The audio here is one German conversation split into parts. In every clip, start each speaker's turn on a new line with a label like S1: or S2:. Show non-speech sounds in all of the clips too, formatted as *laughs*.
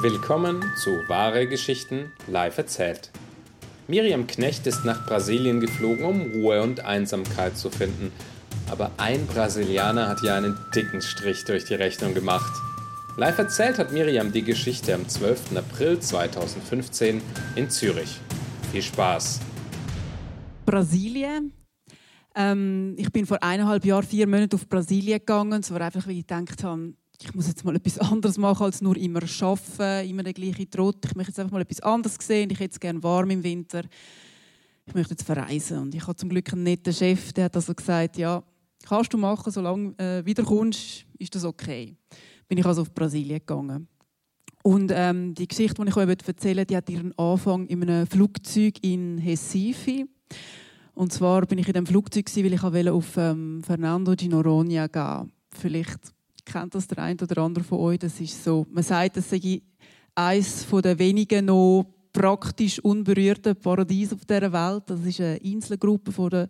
S1: Willkommen zu Wahre Geschichten live erzählt. Miriam Knecht ist nach Brasilien geflogen, um Ruhe und Einsamkeit zu finden. Aber ein Brasilianer hat ihr einen dicken Strich durch die Rechnung gemacht. Live erzählt hat Miriam die Geschichte am 12. April 2015 in Zürich. Viel Spaß!
S2: Brasilien. Ähm, ich bin vor eineinhalb Jahren, vier Monaten auf Brasilien gegangen. Es war einfach, weil ich gedacht habe, ich muss jetzt mal etwas anderes machen als nur immer arbeiten, immer der gleiche Trott. Ich möchte jetzt einfach mal etwas anderes sehen. Ich hätte es gerne warm im Winter. Ich möchte jetzt verreisen. Und ich habe zum Glück einen netten Chef, der hat also gesagt, ja, kannst du machen, solange äh, wiederkommst, ist das okay. Bin ich also auf Brasilien gegangen. Und ähm, die Geschichte, die ich euch erzählen die hat ihren Anfang in einem Flugzeug in Recife. Und zwar bin ich in dem Flugzeug, weil ich auf ähm, Fernando de Noronha gehen Vielleicht kennt das der eine oder andere von euch. Das ist so, man sagt, das sei eines der wenigen noch praktisch unberührten Paradiese auf dieser Welt. Das ist eine Inselgruppe von der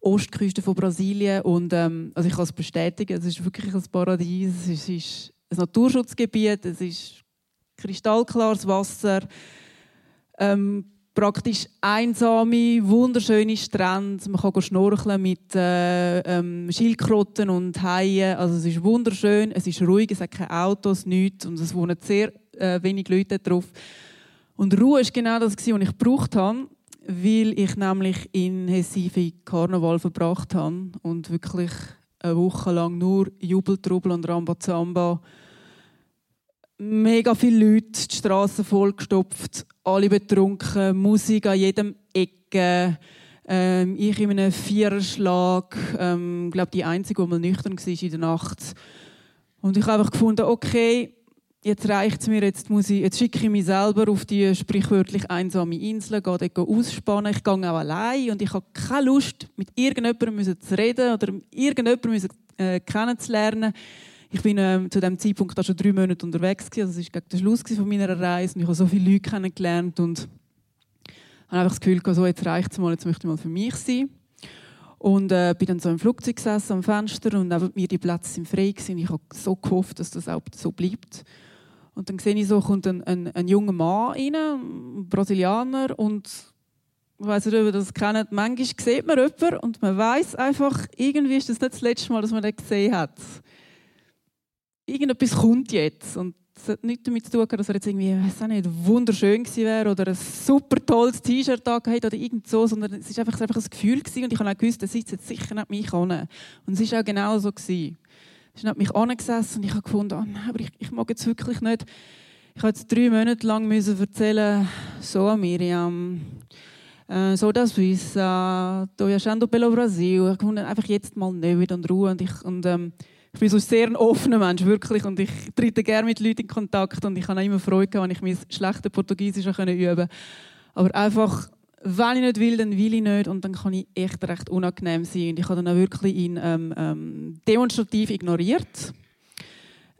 S2: Ostküste von Brasilien und ähm, also ich kann es bestätigen, es ist wirklich ein Paradies. Es ist, es ist ein Naturschutzgebiet, es ist kristallklares Wasser, ähm, praktisch einsame, wunderschöne Strände. Man kann schnorcheln mit äh, ähm, Schildkröten und Haien. Also es ist wunderschön, es ist ruhig, es hat keine Autos, nichts und es wohnen sehr äh, wenig Leute drauf. Und Ruhe ist genau das, was ich gebraucht habe, weil ich nämlich in Recife Karneval verbracht habe und wirklich eine Woche lang nur Jubeltrubel und Rambazamba mega viele Leute, die Straßen vollgestopft, alle betrunken, Musik an jedem Ecke. Ähm, ich in einem Viererschlag. Ähm, ich glaube, die einzige, die mal nüchtern war in der Nacht. Und ich habe einfach gefunden, okay, jetzt reicht es mir, jetzt, muss ich, jetzt schicke ich mich selber auf die sprichwörtlich einsame Insel, gehe dort ausspannen. Ich gehe auch allein und ich habe keine Lust, mit irgendjemandem zu reden oder irgendjemandem äh, kennenzulernen. Ich bin ähm, zu dem Zeitpunkt auch schon drei Monate unterwegs gewesen. Also das war den Schluss von meiner Reise und ich habe so viele Leute kennengelernt und habe einfach das Gefühl gehabt, so jetzt reicht es mal, jetzt möchte ich mal für mich sein. Und äh, bin dann so im Flugzeug gesessen am Fenster und neben mir die Plätze sind frei gewesen. Ich habe so gehofft, dass das auch so bleibt. Und dann sehe ich so, kommt ein, ein, ein junger Mann rein, ein Brasilianer und ich weiß nicht, ob ihr das kennt, manchmal sieht man jemanden und man weiß einfach, irgendwie ist das nicht das letzte Mal, dass man den gesehen hat irgendetwas kommt jetzt. Und es hat nichts damit zu tun, dass er jetzt irgendwie, weiß nicht, wunderschön gewesen wäre oder ein super tolles T-Shirt da gehabt oder irgend so, sondern es war einfach, einfach ein Gefühl gewesen und ich habe auch gewusst, er sitzt jetzt sicher nicht mich an. Und es war auch genau so. Gewesen. Ist nicht mich angesessen und ich habe gefunden, oh nein, aber ich, ich mag jetzt wirklich nicht. Ich habe jetzt drei Monate lang erzählen, so Miriam, äh, so das Suisse, tô achando pelo Brasil. Ich konnte einfach jetzt mal nicht und Ruhe und ich und ähm, ich bin so sehr offener Mensch, wirklich. Und ich trete gerne mit Leuten in Kontakt und ich habe auch immer Freude, wenn ich mein schlechtes Portugiesisch üben konnte. Aber einfach, wenn ich nicht will, dann will ich nicht und dann kann ich echt recht unangenehm sein. Und ich habe dann auch wirklich ihn ähm, ähm, demonstrativ ignoriert.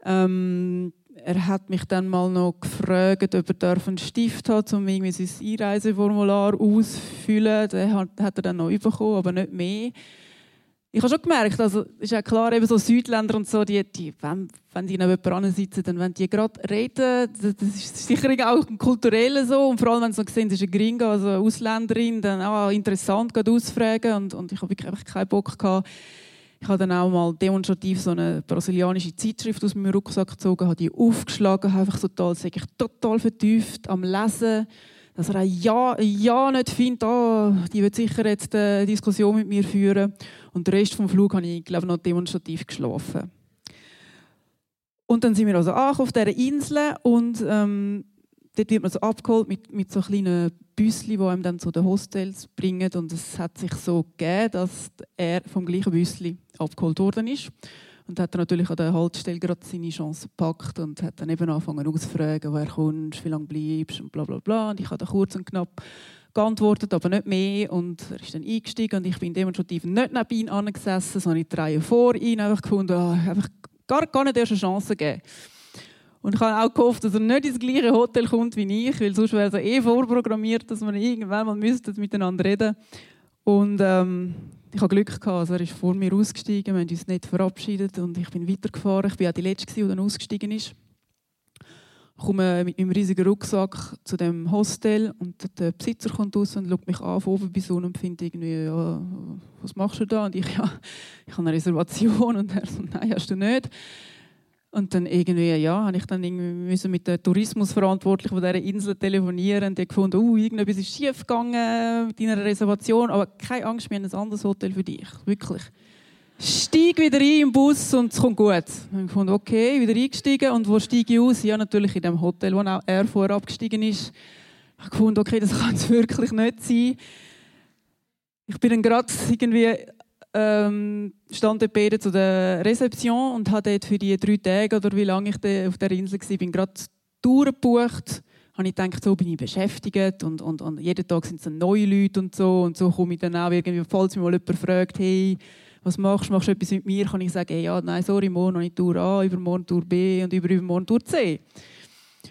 S2: Ähm, er hat mich dann mal noch gefragt, ob er einen Stift hat, um irgendwie sein Einreiseformular auszufüllen. Den hat er dann noch bekommen, aber nicht mehr ich habe schon gemerkt, also ist ja klar, eben so Südländer und so, die, die wenn, wenn die neben jemandem sitzen, dann wenn die gerade reden, das ist sicher auch kulturell so. Und vor allem, wenn sie sehen, das ist eine Gringo, also eine Ausländerin, dann auch interessant gerade ausfragen. Und, und ich habe wirklich einfach keinen Bock gehabt. Ich habe dann auch mal demonstrativ so eine brasilianische Zeitschrift aus meinem Rucksack gezogen, habe die aufgeschlagen, habe einfach total, total vertieft am Lesen dass er ja, ja nicht findet, oh, die wird sicher jetzt eine Diskussion mit mir führen. Und den Rest vom Flug habe ich, glaube noch demonstrativ geschlafen. Und dann sind wir also auf dieser Insel und ähm, dort wird man so abgeholt mit, mit so kleinen Büsschen, die einem dann zu den Hostels bringen. Und es hat sich so gegeben, dass er vom gleichen Büsschen abgeholt worden ist. Und hat dann natürlich an der Haltestelle gerade seine Chance gepackt und hat dann eben angefangen auszufragen, woher kommst, wie lange bleibst und bla bla bla. Und ich habe dann kurz und knapp geantwortet, aber nicht mehr. Und er ist dann eingestiegen und ich bin demonstrativ nicht neben ihm angesessen, sondern in die Reihe vor ihm einfach gefunden, oh, einfach gar, gar nicht erst eine Chance geben. Und ich habe auch gehofft, dass er nicht ins gleiche Hotel kommt wie ich, weil sonst wäre es eh vorprogrammiert, dass wir irgendwann mal miteinander reden müssten. Und ähm, ich habe Glück gehabt, also er ist vor mir ausgestiegen, wir haben uns nicht verabschiedet und ich bin weitergefahren. Ich war auch die Letzte, die dann ausgestiegen ist. komme mit meinem riesigen Rucksack zu dem Hostel und der Besitzer kommt raus und schaut mich an von oben bis unten und findet irgendwie, ja, was machst du da? Und ich, *laughs* ja, ich habe eine Reservation und er so, nein, hast du nicht. Und dann irgendwie, ja, habe ich dann irgendwie mit der Tourismusverantwortlichen von dieser Insel telefonieren und die gefunden, uh, irgendetwas ist schief gegangen mit deiner Reservation, aber keine Angst, wir haben ein anderes Hotel für dich, wirklich steig wieder ein im Bus und es kommt gut. Ich gefunden, okay, wieder eingestiegen. Und wo steige ich aus? Ja, natürlich in dem Hotel, wo auch er vorher abgestiegen ist. Ich habe gefunden, okay, das *laughs* kann es wirklich nicht sein. Ich bin dann gerade irgendwie ähm, stand dort zu der Rezeption und habe dort für die drei Tage oder wie lange ich auf der Insel war, bin gerade durchgebucht. Habe ich gedacht, so bin ich beschäftigt und, und, und jeden Tag sind es neue Leute und so und so komme ich dann auch irgendwie, falls mich mal jemand fragt, hey, was machst du, machst du etwas mit mir, kann ich sagen, ja, nein, sorry, morgen habe ich Tour A, übermorgen Tour B und übermorgen Tour C.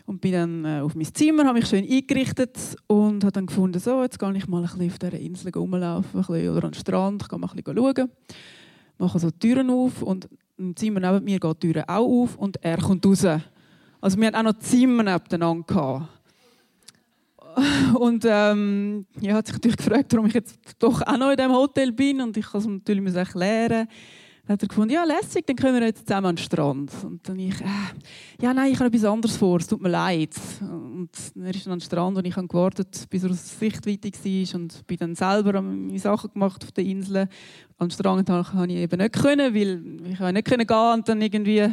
S2: Und bin dann äh, auf mein Zimmer, habe mich schön eingerichtet und habe dann gefunden, so, jetzt gehe ich mal ein bisschen auf dieser Insel rumlaufen oder an den Strand, gehe mal ein bisschen schauen. Mache so die Türen auf und im Zimmer neben mir geht die Tür auch auf und er kommt raus. Also wir hatten auch noch Zimmer nebeneinander. Und ähm, ja, hat sich natürlich gefragt, warum ich jetzt doch auch noch in diesem Hotel bin. Und ich kann es natürlich erklären. Hat er gefunden, ja, lässig, dann können wir jetzt zusammen an den Strand. Und dann ich, äh, ja, nein, ich habe etwas anderes vor, es tut mir leid. Und er ist dann an den Strand und ich habe gewartet, bis er aus Sichtweite war und bin dann selber meine Sachen gemacht auf der Insel. An den Strand konnte ich eben nicht können, weil ich nicht gehen und dann irgendwie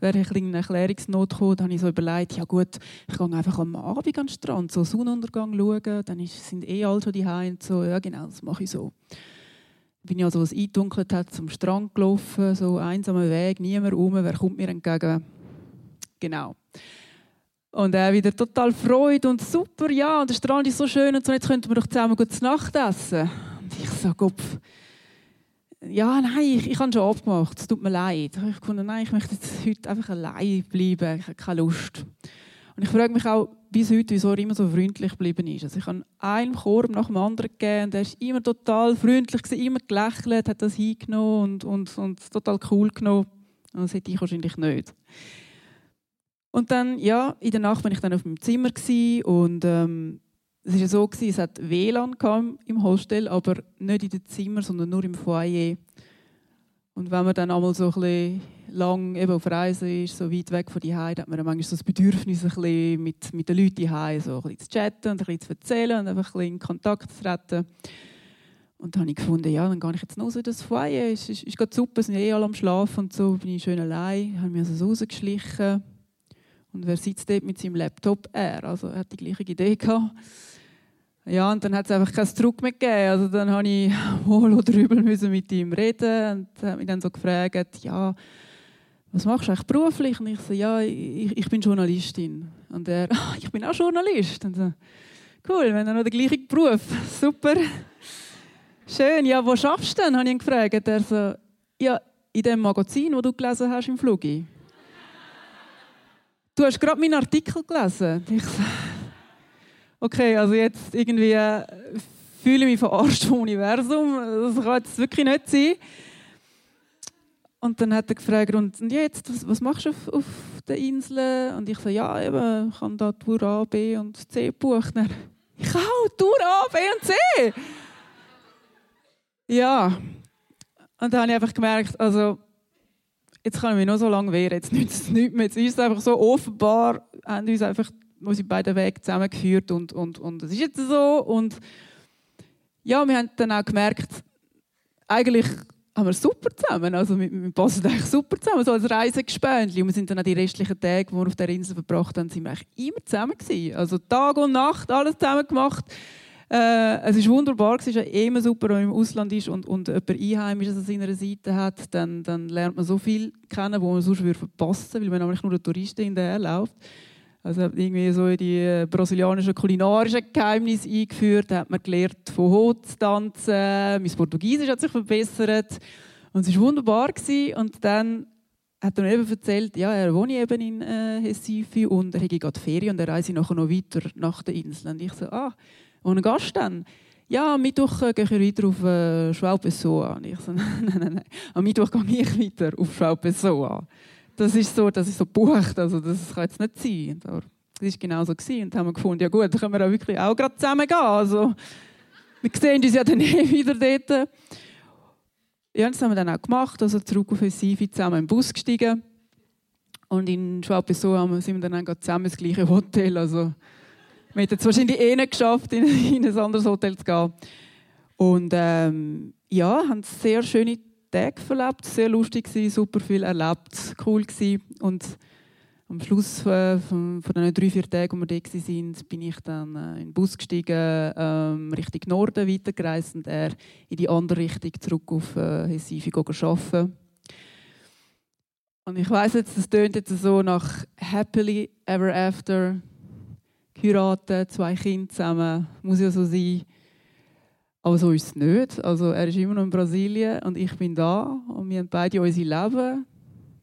S2: wäre ich in eine Erklärungsnot gekommen, dann habe ich so überlegt, ja gut, ich gehe einfach am Abend an den Strand, so Sonnenuntergang schauen, dann sind eh alle schon die und so, ja genau, das mache ich so. Bin also, als es eindunkelt hat, zum Strand gelaufen, so einsamer Weg, niemand rum, wer kommt mir entgegen? Genau. Und er wieder total Freude und super, ja, und der Strand ist so schön und so, jetzt könnten wir doch zusammen gut Nacht essen. Und ich so, Kopf, ja, nein, ich, ich habe schon abgemacht, es tut mir leid. Ich gefunden, nein, ich möchte jetzt heute einfach allein bleiben, ich habe keine Lust. Und ich frage mich auch bis heute, wieso er immer so freundlich geblieben ist. Also ich habe einen Korb nach dem anderen gegeben und er war immer total freundlich, immer gelächelt, hat das hingenommen und, und, und total cool genommen. Und das hätte ich wahrscheinlich nicht. Und dann, ja, in der Nacht war ich dann auf meinem Zimmer und ähm, es war so, es hat WLAN im Hostel, aber nicht in den Zimmern, sondern nur im Foyer. Und wenn man dann einmal so ein bisschen lang auf Reise ist, so weit weg von die hat man manchmal so das Bedürfnis, ein bisschen mit, mit den Leuten daheim so ein bisschen zu chatten und ein bisschen zu erzählen und einfach ein bisschen in Kontakt zu treten. Und dann habe ich gefunden, ja, dann gehe ich jetzt noch so das Foyer. Es ist, ist, ist super, sind eh alle am Schlafen und so, bin ich schön allein. Ich habe mich also so rausgeschlichen. Und wer sitzt dort mit seinem Laptop? Er. Also er hat die gleiche Idee gehabt. Ja, und dann hat es einfach keinen Druck mehr gegeben. Also dann habe ich wohl oder übel mit ihm reden und hat mich dann so gefragt, ja, was machst du eigentlich beruflich? Und ich so, ja, ich, ich bin Journalistin. Und er, *laughs* ah, ich bin auch Journalist. Und so, cool, wir haben noch den gleichen Beruf. *laughs* Super. Schön, ja, wo schaffst du denn? habe ich ihn gefragt. Er so, ja, in dem Magazin, wo du gelesen hast im Flugi. Du hast gerade meinen Artikel gelesen. Ich so, okay, also jetzt irgendwie äh, fühle ich mich verarscht vom Universum. Das kann jetzt wirklich nicht sein. Und dann hat er gefragt, und jetzt, was, was machst du auf, auf der Insel? Und ich so, ja, eben, ich habe da Tour A, B und C gebucht. Ich auch, Tour A, B und C! Ja. Und dann habe ich einfach gemerkt, also, jetzt kann ich mich noch so lange wehren, jetzt nützt es nichts mehr. Jetzt ist es einfach so offenbar, haben uns einfach unsere beiden Wege zusammengeführt und, und, und es ist jetzt so. Und ja, wir haben dann auch gemerkt, eigentlich haben wir super zusammen. Also wir, wir passen eigentlich super zusammen, so als Reisegespönchen. Und wir sind dann auch die restlichen Tage, die wir auf der Insel verbracht haben, sind wir eigentlich immer zusammen gewesen. Also Tag und Nacht, alles zusammen gemacht. Äh, es ist wunderbar, es ist ja immer super, wenn man im Ausland ist und, und jemand Einheimisches an seiner Seite hat, dann, dann lernt man so viel kennen, wo man sonst verpassen würde, weil man nämlich nur der Touristen in der läuft. Also hat irgendwie so die äh, brasilianischen kulinarischen Geheimnisse eingeführt, hat man gelernt von Hot zu tanzen, mein Portugiesisch hat sich verbessert und es war wunderbar gewesen. und dann hat er mir eben erzählt, ja, er wohnt eben in äh, Recife und er hätte gerade Ferien und er reise nachher noch weiter nach der Insel. Und ich so, ah, wo ein Gast dann? Ja, am Mittwoch äh, gehe ich weiter auf äh, João Pessoa. Und ich so, *laughs* nein, nein, nein, am Mittwoch gehe ich weiter auf João Pessoa das ist so, das ist so bucht, also das kann jetzt nicht sein. Da Das war genau so. Und haben wir gefunden, ja gut, dann können wir auch wirklich auch gerade zusammen gehen. Also, wir sehen uns ja dann *laughs* eh wieder dort. Ja, das haben wir dann auch gemacht, also zurück auf Recife, zusammen im Bus gestiegen. Und in Schwab-Pessoa sind wir dann auch zusammen ins gleiche Hotel. Also, wir hätten es wahrscheinlich eh nicht geschafft, in, in ein anderes Hotel zu gehen. Und ähm, ja, haben sehr schöne Tage verlebt, sehr lustig gewesen, super viel erlebt, cool gewesen. Und am Schluss äh, von, von den drei, vier Tagen, wo wir da waren, bin ich dann äh, in den Bus gestiegen, ähm, Richtung Norden weitergereist und er in die andere Richtung zurück auf äh, Recife arbeiten. Und ich weiß jetzt, das tönt jetzt so nach Happily Ever After, geheiratet, zwei Kinder zusammen, muss ja so sein. Aber so ist es nicht. Also er ist immer noch in Brasilien und ich bin da und wir haben beide unser Leben.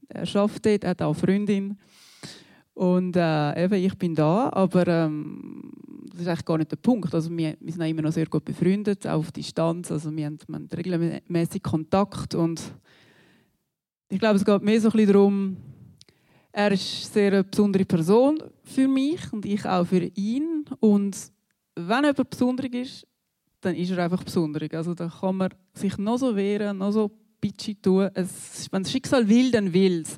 S2: Er arbeitet dort, er hat auch Freundin. Und äh, eben, ich bin da, aber ähm, das ist eigentlich gar nicht der Punkt. Also wir, wir sind immer noch sehr gut befreundet, auch auf Distanz. Also wir haben, wir haben regelmäßig Kontakt und ich glaube, es geht mehr so ein bisschen darum, er ist eine sehr besondere Person für mich und ich auch für ihn. Und wenn jemand besonders ist, dann ist er einfach besonders. Also da kann man sich noch so wehren, noch so bitchy tun. Es, wenn das Schicksal will, dann will es.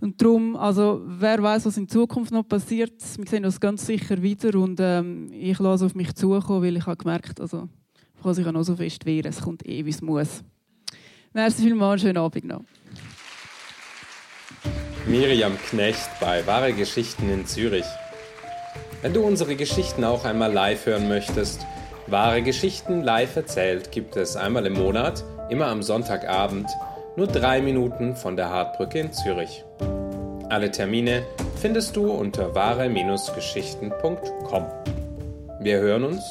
S2: Und darum, also wer weiß, was in Zukunft noch passiert, wir sehen das ganz sicher wieder und ähm, ich lasse auf mich zukommen, weil ich habe gemerkt, also ich kann sich auch noch so fest wehren, es kommt eh, wie es muss. Merci vielmals, schönen Abend noch.
S1: Miriam Knecht bei Wahre Geschichten in Zürich. Wenn du unsere Geschichten auch einmal live hören möchtest, Wahre Geschichten live erzählt gibt es einmal im Monat, immer am Sonntagabend, nur drei Minuten von der Hartbrücke in Zürich. Alle Termine findest du unter wahre-geschichten.com. Wir hören uns